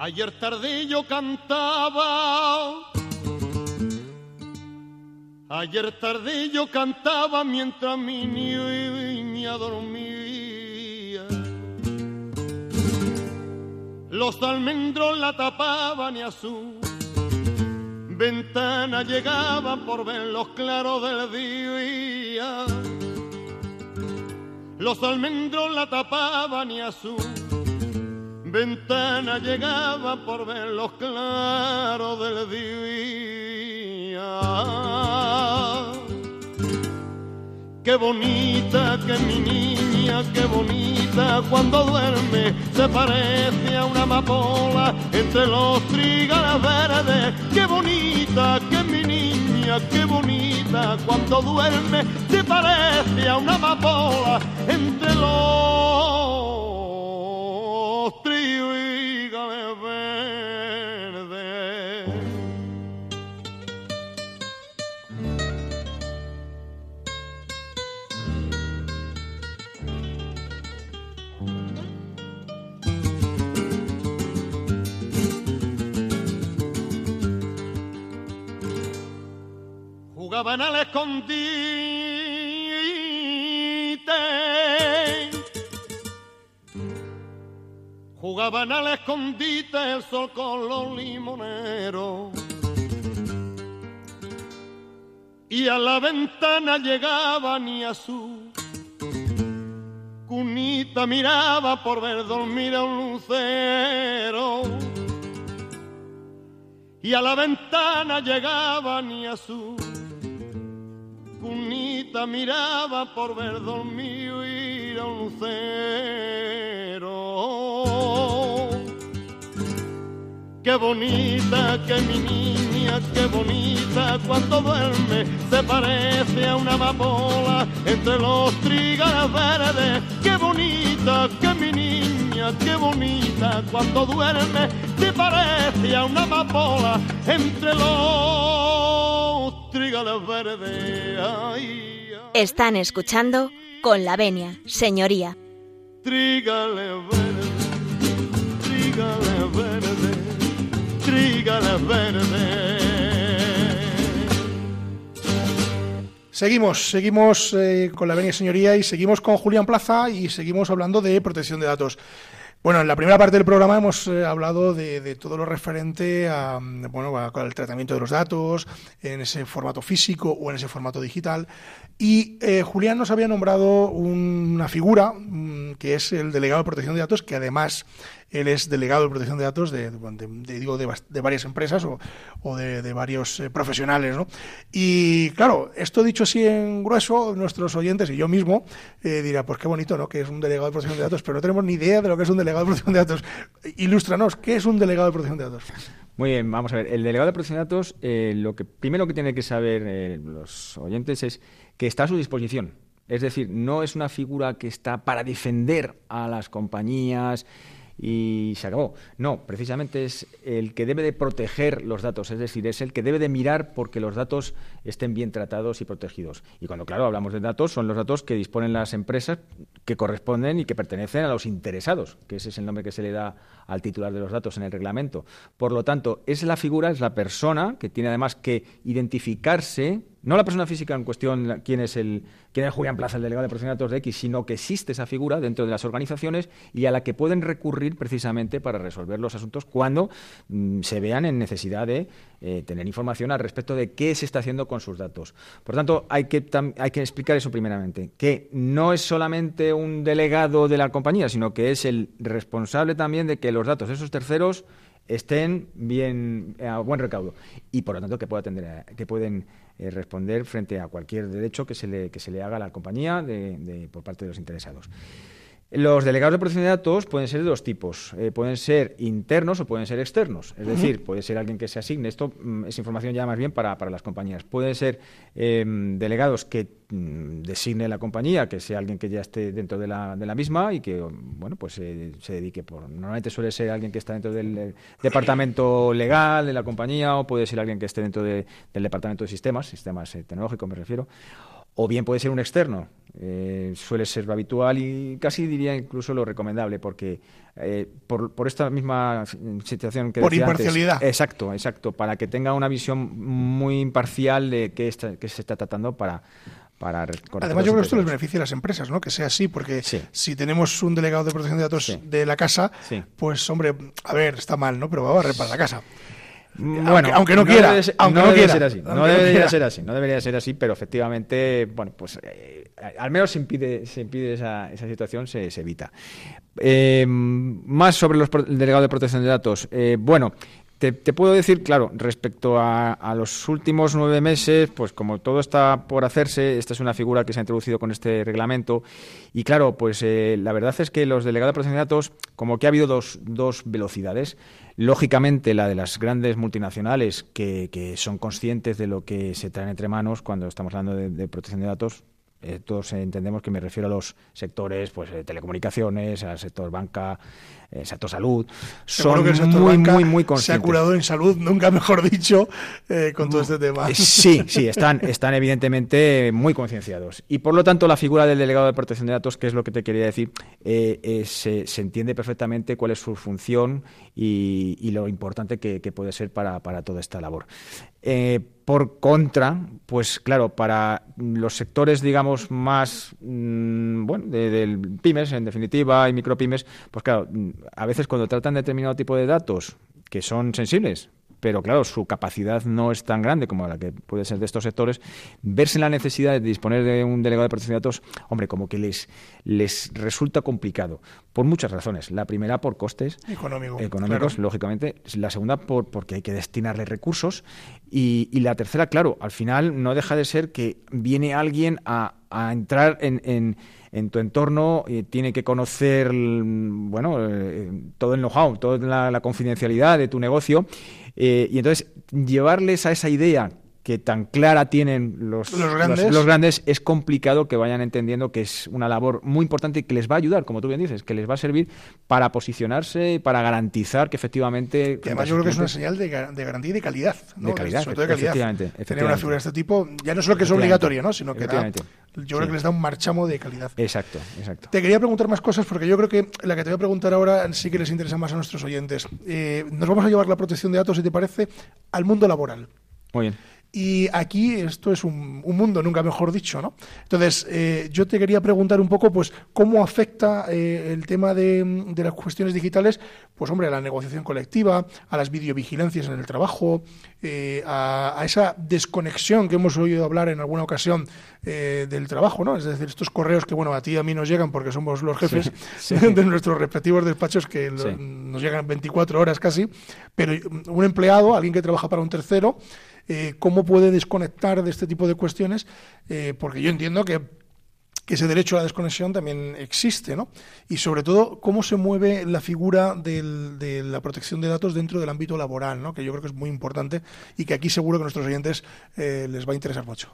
Ayer tarde yo cantaba, ayer tarde yo cantaba mientras mi niña dormía. Los almendros la tapaban y a su ventana llegaban por ver los claros del día. Los almendros la tapaban y a su ventana llegaba por ver los claros del día. Qué bonita que mi niña, qué bonita cuando duerme, se parece a una amapola entre los trigales verdes. Qué bonita que mi niña, qué bonita cuando duerme, se parece a una amapola entre los jugaban al escondite. Jugaban al escondite el sol con los limoneros. Y a la ventana llegaban y a cunita miraba por ver dormir a un lucero y a la ventana llegaban y a cunita miraba por ver dormir a un lucero. Qué bonita que mi niña, qué bonita cuando duerme, se parece a una amapola entre los trigales verdes. Qué bonita que mi niña, qué bonita cuando duerme, se parece a una amapola entre los trigales verdes. Ay, ay, Están escuchando con la venia, señoría. Trígale verde, trígale verde, trígale verde. Seguimos, seguimos eh, con la venia señoría y seguimos con Julián Plaza y seguimos hablando de protección de datos. Bueno, en la primera parte del programa hemos eh, hablado de, todo lo referente a, mm, bueno, al tratamiento de los datos en ese formato físico o en ese formato digital. Y eh, Julián nos había nombrado un- una figura mm, que es el delegado de protección de datos, que además él es delegado de protección de datos de, digo, de, varias empresas o, de varios eh, profesionales. ¿no? Y claro, esto dicho así en grueso, nuestros oyentes y yo mismo eh, dirá, pues qué bonito, ¿no? Que es un delegado de protección de datos, pero no tenemos ni idea de lo que es un delegado de protección de datos. Ilústranos, ¿qué es un delegado de protección de datos? Muy bien, vamos a ver. El delegado de protección de datos, eh, lo que primero que tienen que saber eh, los oyentes es que está a su disposición. Es decir, no es una figura que está para defender a las compañías y se acabó. No, precisamente es el que debe de proteger los datos, es decir, es el que debe de mirar porque los datos estén bien tratados y protegidos. Y cuando, claro, hablamos de datos, son los datos que disponen las empresas que corresponden y que pertenecen a los interesados, que ese es el nombre que se le da al titular de los datos en el reglamento. Por lo tanto, es la figura, es la persona que tiene además que identificarse, no la persona física en cuestión, quién es el quién es Julián Plaza, el delegado de protección de X, sino que existe esa figura dentro de las organizaciones y a la que pueden recurrir precisamente para resolver los asuntos cuando mm, se vean en necesidad de eh, tener información al respecto de qué se está haciendo con sus datos. Por tanto, hay que, hay que explicar eso primeramente, que no es solamente un delegado de la compañía, sino que es el responsable también de que los datos de esos terceros estén bien a buen recaudo y por lo tanto que pueda atender que pueden eh, responder frente a cualquier derecho que se le, que se le haga a la compañía de- de- por parte de los interesados. Los delegados de protección de datos pueden ser de dos tipos. Eh, pueden ser internos o pueden ser externos. Es decir, puede ser alguien que se asigne. Esto mm, es información ya más bien para, para las compañías. Pueden ser eh, delegados que mm, designe la compañía, que sea alguien que ya esté dentro de la, de la misma y que bueno pues eh, se dedique por. Normalmente suele ser alguien que está dentro del eh, departamento legal de la compañía o puede ser alguien que esté dentro de- del departamento de sistemas, sistemas tecnológicos me refiero o bien puede ser un externo. Eh, suele ser lo habitual y casi diría incluso lo recomendable, porque eh, por, por esta misma situación que Por decía antes- imparcialidad. exacto, exacto, para que tenga una visión muy imparcial de qué, está- qué se está tratando para. para Además, yo creo que esto les beneficia a las empresas, ¿no? Que sea así, porque Sí. si tenemos un delegado de protección de datos Sí. de la casa, Sí. pues, hombre, a ver, está mal, ¿no? Pero va a barrer para la casa. Bueno, aunque, no, quiera, aunque no, quiera. Ser así, no debería ser así, no debería ser así, pero efectivamente, bueno, pues eh, al menos se impide, se impide esa, esa situación, se, se evita. Eh, más sobre los el delegado de protección de datos. Eh, bueno, te, puedo decir, claro, respecto a, los últimos nueve meses, pues como todo está por hacerse, esta es una figura que se ha introducido con este reglamento. Y claro, pues eh, la verdad es que los delegados de protección de datos, como que ha habido dos, dos velocidades. Lógicamente, la de las grandes multinacionales que, son conscientes de lo que se traen entre manos cuando estamos hablando de protección de datos, eh, todos entendemos que me refiero a los sectores pues eh, telecomunicaciones, al sector banca, eh, sector salud. Son muy, muy, muy conscientes. Se ha curado en salud, nunca mejor dicho, con todo este tema. Sí, sí, están, están evidentemente muy concienciados. Y por lo tanto, la figura del delegado de protección de datos, que es lo que te quería decir, se, se, entiende perfectamente cuál es su función y, lo importante que, puede ser para, para toda esta labor. Eh, por contra, pues claro, para los sectores, digamos, más, mm, bueno, de, pymes, en definitiva, y micropymes, pues claro, a veces cuando tratan determinado tipo de datos que son sensibles, pero claro, su capacidad no es tan grande como la que puede ser de estos sectores, verse en la necesidad de disponer de un delegado de protección de datos, hombre, como que les, les resulta complicado, por muchas razones. La primera, por costes económicos, lógicamente. La segunda, por, porque hay que destinarle recursos. Y, la tercera, claro, al final no deja de ser que viene alguien a, entrar en, en tu entorno y tiene que conocer bueno eh, todo el know-how, toda la, confidencialidad de tu negocio eh, y entonces, llevarles a esa idea que tan clara tienen los, los, grandes. es complicado que vayan entendiendo que es una labor muy importante y que les va a ayudar, como tú bien dices, que les va a servir para posicionarse, para garantizar que efectivamente... Que además yo creo que es una señal de, garantía y de calidad. De calidad, sobre todo de calidad. Tener una figura de este tipo, ya no solo que es obligatoria, ¿no? sino que yo creo que les da un marchamo de calidad. Exacto, exacto. Te quería preguntar más cosas porque yo creo que la que te voy a preguntar ahora sí que les interesa más a nuestros oyentes. Eh, nos vamos a llevar la protección de datos, si te parece, al mundo laboral. Muy bien. Y aquí esto es un, mundo, nunca mejor dicho, ¿no? Entonces, eh, yo te quería preguntar un poco, pues, cómo afecta eh, el tema de, las cuestiones digitales, pues, hombre, a la negociación colectiva, a las videovigilancias en el trabajo, eh, a, esa desconexión que hemos oído hablar en alguna ocasión del trabajo, ¿no? Es decir, estos correos que, bueno, a ti y a mí nos llegan porque somos los jefes de nuestros respectivos despachos que nos llegan 24 horas casi, pero un empleado, alguien que trabaja para un tercero, eh, cómo puede desconectar de este tipo de cuestiones, eh, porque yo entiendo que ese derecho a la desconexión también existe, ¿no? Y sobre todo, cómo se mueve la figura de la protección de datos dentro del ámbito laboral, ¿no? Que yo creo que es muy importante y que aquí seguro que a nuestros oyentes eh, les va a interesar mucho.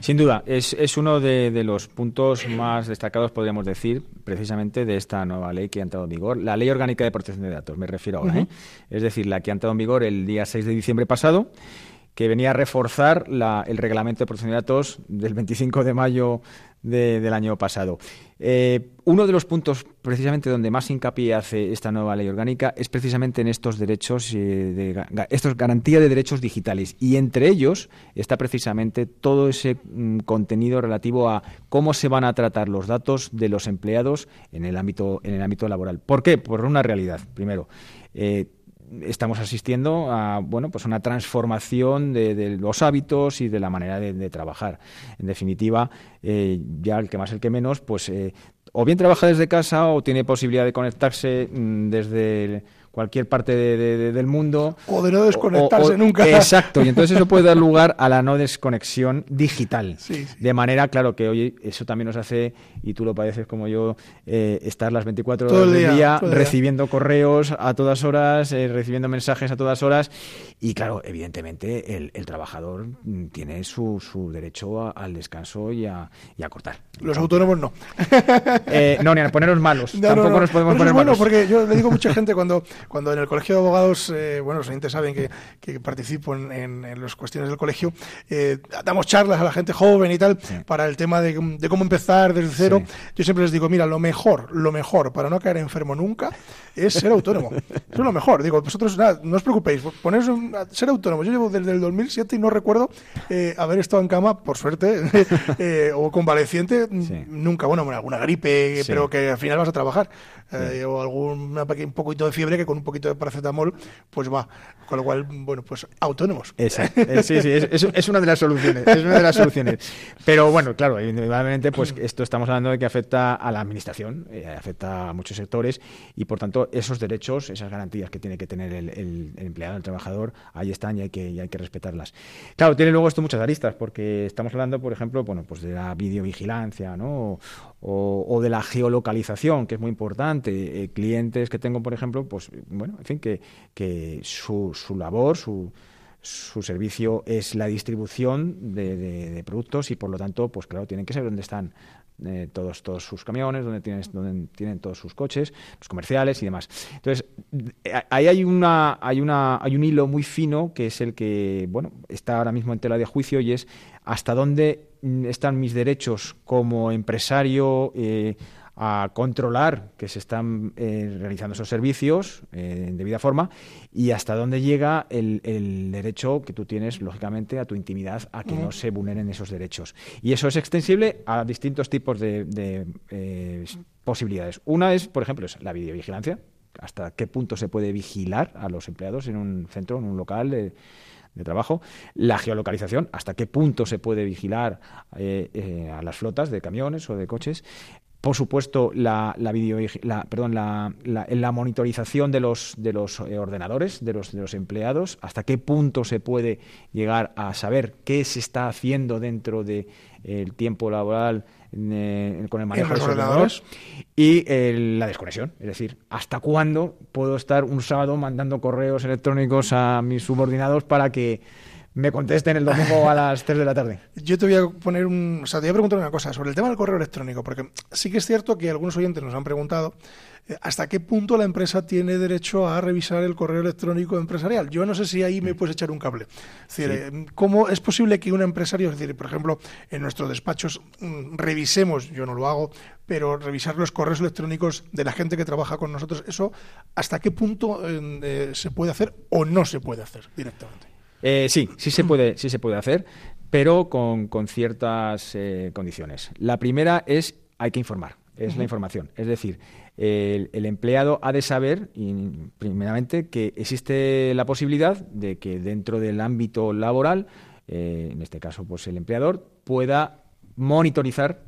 Sin duda, es, es uno de, los puntos más destacados, podríamos decir, precisamente de esta nueva ley que ha entrado en vigor, la Ley Orgánica de Protección de Datos, me refiero ahora, Es decir, la que ha entrado en vigor el día 6 de diciembre pasado que venía a reforzar el reglamento de protección de datos del 25 de mayo del año pasado. Eh, uno de los puntos precisamente donde más hincapié hace esta nueva ley orgánica es precisamente en estos derechos, eh, de, estos garantía de derechos digitales y entre ellos está precisamente todo ese mm, contenido relativo a cómo se van a tratar los datos de los empleados en el ámbito en el ámbito laboral. ¿Por qué? Por una realidad. Primero, eh, estamos asistiendo a bueno pues una transformación de, los hábitos y de la manera de, trabajar. En definitiva eh, ya el que más el que menos pues eh, o bien trabaja desde casa o tiene posibilidad de conectarse mm, desde cualquier parte del mundo. O de no desconectarse nunca. Exacto, y entonces eso puede dar lugar a la no desconexión digital. De manera, claro, que hoy eso también nos hace, y tú lo padeces como yo, eh, estar las 24 horas del día, recibiendo correos a todas horas, eh, recibiendo mensajes a todas horas, y claro, evidentemente el, trabajador tiene su, su derecho al descanso y a, cortar. Los autónomos no. Eh, no, ni a ponernos malos. Tampoco nos podemos poner bueno, porque yo le digo a mucha gente cuando cuando en el Colegio de Abogados, eh, bueno, los oyentes saben que, que participo en, en, las cuestiones del colegio, eh, damos charlas a la gente joven y tal para el tema de, cómo empezar desde cero. Yo siempre les digo, mira, lo mejor, lo mejor para no caer enfermo nunca es ser autónomo. Eso es lo mejor. Digo, vosotros, nada, no os preocupéis, poneros ser autónomo. Yo llevo desde el 2007 y no recuerdo eh, haber estado en cama, por suerte, o convaleciente, nunca, bueno, alguna gripe, pero que al final vas a trabajar. o algún un poquito de fiebre que con con un poquito de paracetamol, pues va. Con lo cual, bueno, pues autónomos. Exacto. Eh, sí, sí, es, una de las soluciones. Es una de las soluciones. Pero bueno, claro, individualmente, pues esto estamos hablando de que afecta a la administración, eh, afecta a muchos sectores y por tanto esos derechos, esas garantías que tiene que tener el, empleado, el trabajador, ahí están y hay que, hay que respetarlas. Claro, tiene luego esto muchas aristas, porque estamos hablando, por ejemplo, bueno, pues de la videovigilancia, ¿no? O, de la geolocalización, que es muy importante. Eh, clientes que tengo, por ejemplo, pues bueno, en fin, que, que su, su labor, su, su servicio es la distribución de, de, productos y por lo tanto, pues claro, tienen que saber dónde están eh, todos, todos sus camiones, donde tienen, donde tienen todos sus coches, los comerciales y demás. Entonces, eh, ahí hay una, hay una, hay un hilo muy fino que es el que, bueno, está ahora mismo en tela de juicio y es hasta dónde mm, están mis derechos como empresario eh, a controlar que se están eh, realizando esos servicios eh, en debida forma y hasta dónde llega el, derecho que tú tienes, lógicamente, a tu intimidad, a que no se vulneren esos derechos. Y eso es extensible a distintos tipos de, eh, posibilidades. Una es, por ejemplo, es la videovigilancia. Hasta qué punto se puede vigilar a los empleados en un centro, en un local de, trabajo, la geolocalización, hasta qué punto se puede vigilar a las flotas de camiones o de coches, por supuesto, la, la, la, perdón, la, la, monitorización de los, de los eh, ordenadores, de los, de los empleados, hasta qué punto se puede llegar a saber qué se está haciendo dentro del de, tiempo laboral eh, con el manejo de los ordenadores y la desconexión, es decir, hasta cuándo puedo estar un sábado mandando correos electrónicos a mis subordinados para que me contesten el domingo a las 3 de la tarde. Yo te voy a poner un, o sea, te voy a preguntar una cosa sobre el tema del correo electrónico, porque sí que es cierto que algunos oyentes nos han preguntado eh, hasta qué punto la empresa tiene derecho a revisar el correo electrónico empresarial. Yo no sé si ahí me puedes echar un cable. Es decir, eh, ¿cómo es posible que un empresario, es decir, por ejemplo, en nuestros despachos mm, revisemos, yo no lo hago, pero revisar los correos electrónicos de la gente que trabaja con nosotros, eso hasta qué punto eh, se puede hacer o no se puede hacer directamente? Eh, sí, sí se puede, sí se puede hacer, pero con, ciertas eh, condiciones. La primera es hay que informar, es la información. Es decir, el, empleado ha de saber, primeramente, que existe la posibilidad de que dentro del ámbito laboral, eh, en este caso, pues el empleador pueda monitorizar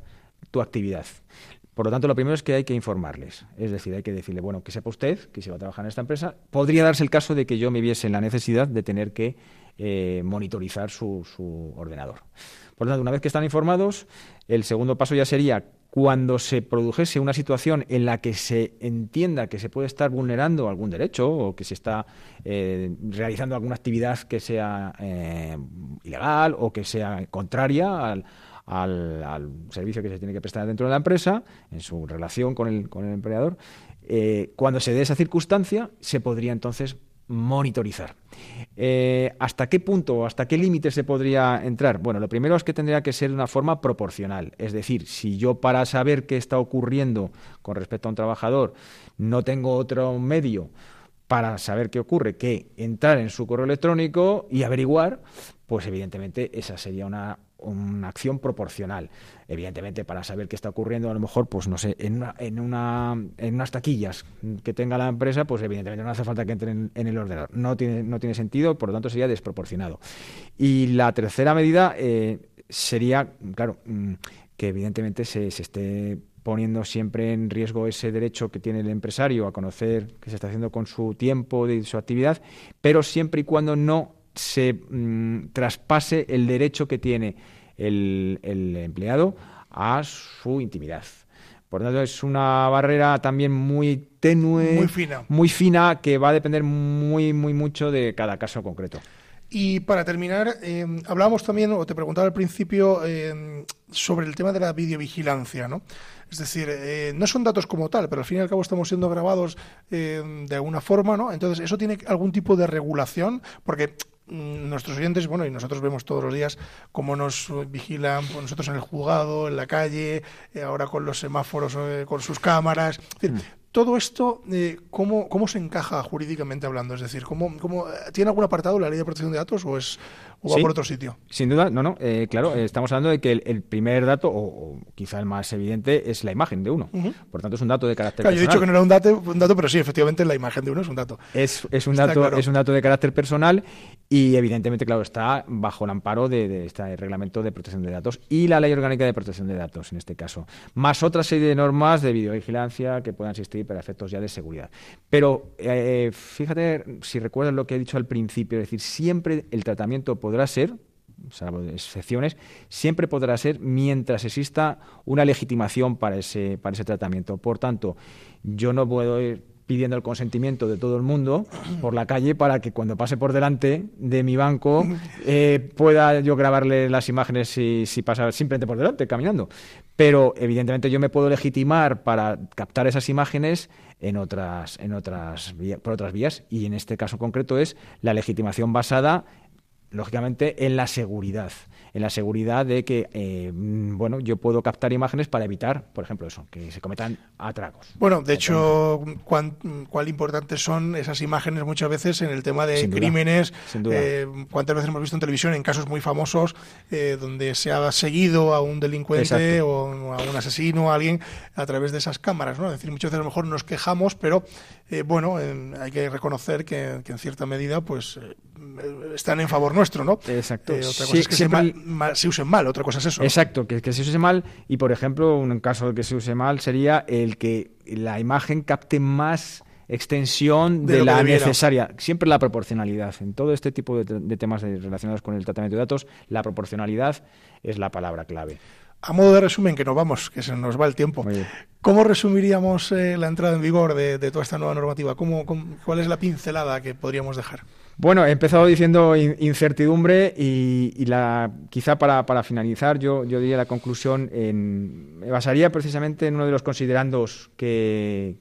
tu actividad. Por lo tanto, lo primero es que hay que informarles. Es decir, hay que decirle, bueno, que sepa usted que si va a trabajar en esta empresa, podría darse el caso de que yo me viese en la necesidad de tener que eh, monitorizar su, ordenador. Por lo tanto, una vez que están informados, el segundo paso ya sería cuando se produjese una situación en la que se entienda que se puede estar vulnerando algún derecho o que se está eh, realizando alguna actividad que sea eh, ilegal o que sea contraria al, servicio que se tiene que prestar dentro de la empresa, en su relación con el, con el empleador, cuando se dé esa circunstancia, se podría entonces monitorizar. Eh, ¿Hasta qué punto o hasta qué límite se podría entrar? Bueno, lo primero es que tendría que ser de una forma proporcional. Es decir, si yo para saber qué está ocurriendo con respecto a un trabajador no tengo otro medio para saber qué ocurre que entrar en su correo electrónico y averiguar, pues evidentemente esa sería una, una acción proporcional. Evidentemente, para saber qué está ocurriendo, a lo mejor, pues no sé, en, una, en, una, en unas taquillas que tenga la empresa, pues evidentemente no hace falta que entren en, el ordenador. No tiene, no tiene sentido, por lo tanto sería desproporcionado. Y la tercera medida eh, sería, claro, mm, que evidentemente se, se esté poniendo siempre en riesgo ese derecho que tiene el empresario a conocer qué se está haciendo con su tiempo y su actividad, pero siempre y cuando no se mm, traspase el derecho que tiene el, empleado a su intimidad. Por lo tanto, es una barrera también muy tenue, muy fina. muy fina, que va a depender muy, muy mucho de cada caso concreto. Y para terminar, eh, hablábamos también, o te preguntaba al principio, eh, sobre el tema de la videovigilancia, ¿no? Es decir, eh, no son datos como tal, pero al fin y al cabo estamos siendo grabados de alguna forma, ¿no? Entonces, ¿eso tiene algún tipo de regulación? Porque nuestros oyentes, bueno, y nosotros vemos todos los días cómo nos vigilan pues, nosotros en el juzgado, en la calle, eh, ahora con los semáforos, eh, con sus cámaras. Mm. todo esto, eh, ¿cómo, ¿cómo, se encaja jurídicamente hablando? Es decir, ¿cómo, cómo, ¿tiene algún apartado la ley de protección de datos o es o va por otro sitio? Sin duda, no, no. Eh, claro, eh, estamos hablando de que el, primer dato, o, quizá el más evidente, es la imagen de uno. Por tanto, es un dato de carácter claro, personal. Yo he dicho que no era un dato, un dato, pero sí, efectivamente, la imagen de uno es un dato. Es, es un, dato, es un dato de carácter personal y, evidentemente, claro, está bajo el amparo de, de este reglamento de protección de datos y la ley orgánica de protección de datos, en este caso. Más otra serie de normas de videovigilancia que puedan existir para efectos ya de seguridad. Pero eh, fíjate, si recuerdas lo que he dicho al principio, es decir, siempre el tratamiento podrá ser, salvo excepciones, siempre podrá ser mientras exista una legitimación para ese, para ese tratamiento. Por tanto, yo no puedo ir pidiendo el consentimiento de todo el mundo por la calle para que cuando pase por delante de mi banco eh, pueda yo grabarle las imágenes si, si pasa simplemente por delante, caminando. Pero evidentemente yo me puedo legitimar para captar esas imágenes en otras, en otras por otras vías y en este caso concreto es la legitimación basada lógicamente en la seguridad en la seguridad de que, eh, mm, bueno, yo puedo captar imágenes para evitar, por ejemplo, eso, que se cometan atracos. Bueno, de hecho, cuán, cuál importantes son esas imágenes muchas veces en el tema de crímenes. Eh, ¿Cuántas veces hemos visto en televisión en casos muy famosos eh, donde se ha seguido a un delincuente o a un asesino o a alguien a través de esas cámaras? ¿no? Es decir, muchas veces a lo mejor nos quejamos, pero bueno, hay que reconocer que, en cierta medida pues están en favor nuestro, ¿no? Exacto. otra cosa es que se, se usen mal, otra cosa es eso. Exacto, que, se use mal y, por ejemplo, un caso de que se use mal sería el que la imagen capte más extensión de, la necesaria. Siempre la proporcionalidad. En todo este tipo de, temas relacionados con el tratamiento de datos, la proporcionalidad es la palabra clave. A modo de resumen, que nos vamos, que se nos va el tiempo. ¿Cómo resumiríamos eh, la entrada en vigor de, toda esta nueva normativa? ¿Cómo, cuál es la pincelada que podríamos dejar? Bueno, he empezado diciendo incertidumbre y, la, quizá para, finalizar yo, yo diría la conclusión, en, me basaría precisamente en uno de los considerandos que,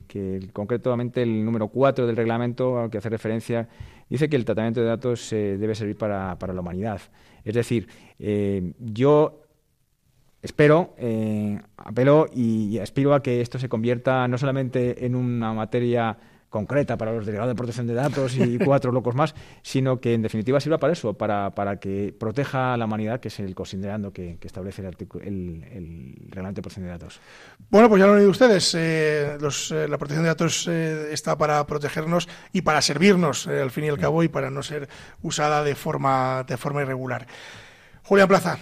concretamente el número 4 del reglamento al que hace referencia dice que el tratamiento de datos eh, debe servir para, la humanidad. Es decir, eh, yo espero, eh, apelo y aspiro a que esto se convierta no solamente en una materia concreta para los delegados de protección de datos y cuatro locos más, sino que en definitiva sirva para eso, para, para que proteja a la humanidad, que es el considerando que, establece el, el, reglamento de protección de datos. Bueno, pues ya lo han oído ustedes. Eh, eh, la protección de datos eh, está para protegernos y para servirnos, al fin y al cabo, y para no ser usada de forma, de forma irregular. Julián Plaza,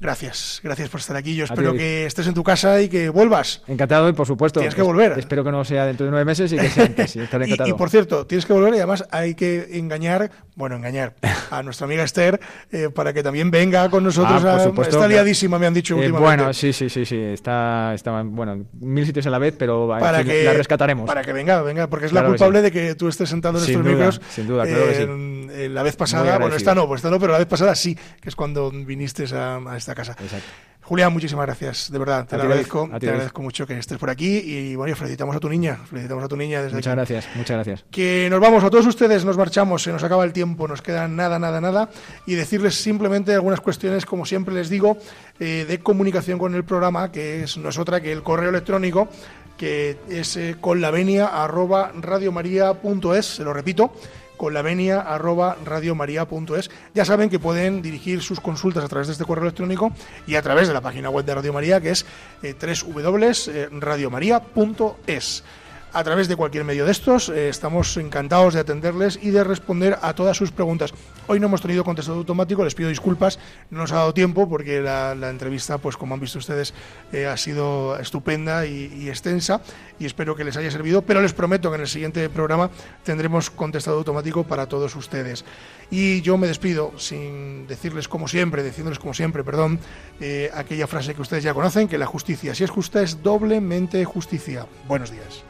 Gracias, gracias por estar aquí. Yo espero que estés en tu casa y que vuelvas. Encantado y por supuesto. Tienes que volver. Espero que no sea dentro de nueve meses y que sea antes. Y, por cierto, tienes que volver y además hay que engañar, bueno, engañar a nuestra amiga Esther eh, para que también venga con nosotros. Ah, está liadísima, me han dicho eh, últimamente. Bueno, sí, sí, sí, sí. Está, está, bueno, mil sitios a la vez, pero para que, la rescataremos. Para que venga, venga, porque es la culpable de que tú estés sentado en estos micros. Sin duda, claro que sí. La vez pasada, bueno, esta no, pues esta no, pero la vez pasada sí, que es cuando viniste a, a esta casa. Exacto. Julián, muchísimas gracias, de verdad, te lo agradezco, te agradezco mucho que estés por aquí y bueno, felicitamos a tu niña, felicitamos a tu niña desde Muchas gracias, muchas gracias. Que nos vamos, a todos ustedes nos marchamos, se nos acaba el tiempo, nos queda nada, nada, nada y decirles simplemente algunas cuestiones, como siempre les digo, eh, de comunicación con el programa, que es, no es otra que el correo electrónico, que es eh, arroba radiomaria.es, se lo repito, con la venia arroba radiomaria.es. Ya saben que pueden dirigir sus consultas a través de este correo electrónico y a través de la página web de Radio María, que es eh, www.radiomaria.es a través de cualquier medio de estos. Eh, estamos encantados de atenderles y de responder a todas sus preguntas. Hoy no hemos tenido contestado automático, les pido disculpas, no nos ha dado tiempo porque la, entrevista, pues como han visto ustedes, eh, ha sido estupenda y, extensa y espero que les haya servido, pero les prometo que en el siguiente programa tendremos contestado automático para todos ustedes. Y yo me despido sin decirles como siempre, diciéndoles como siempre, perdón, eh, aquella frase que ustedes ya conocen, que la justicia, si es justa, es doblemente justicia. Buenos días.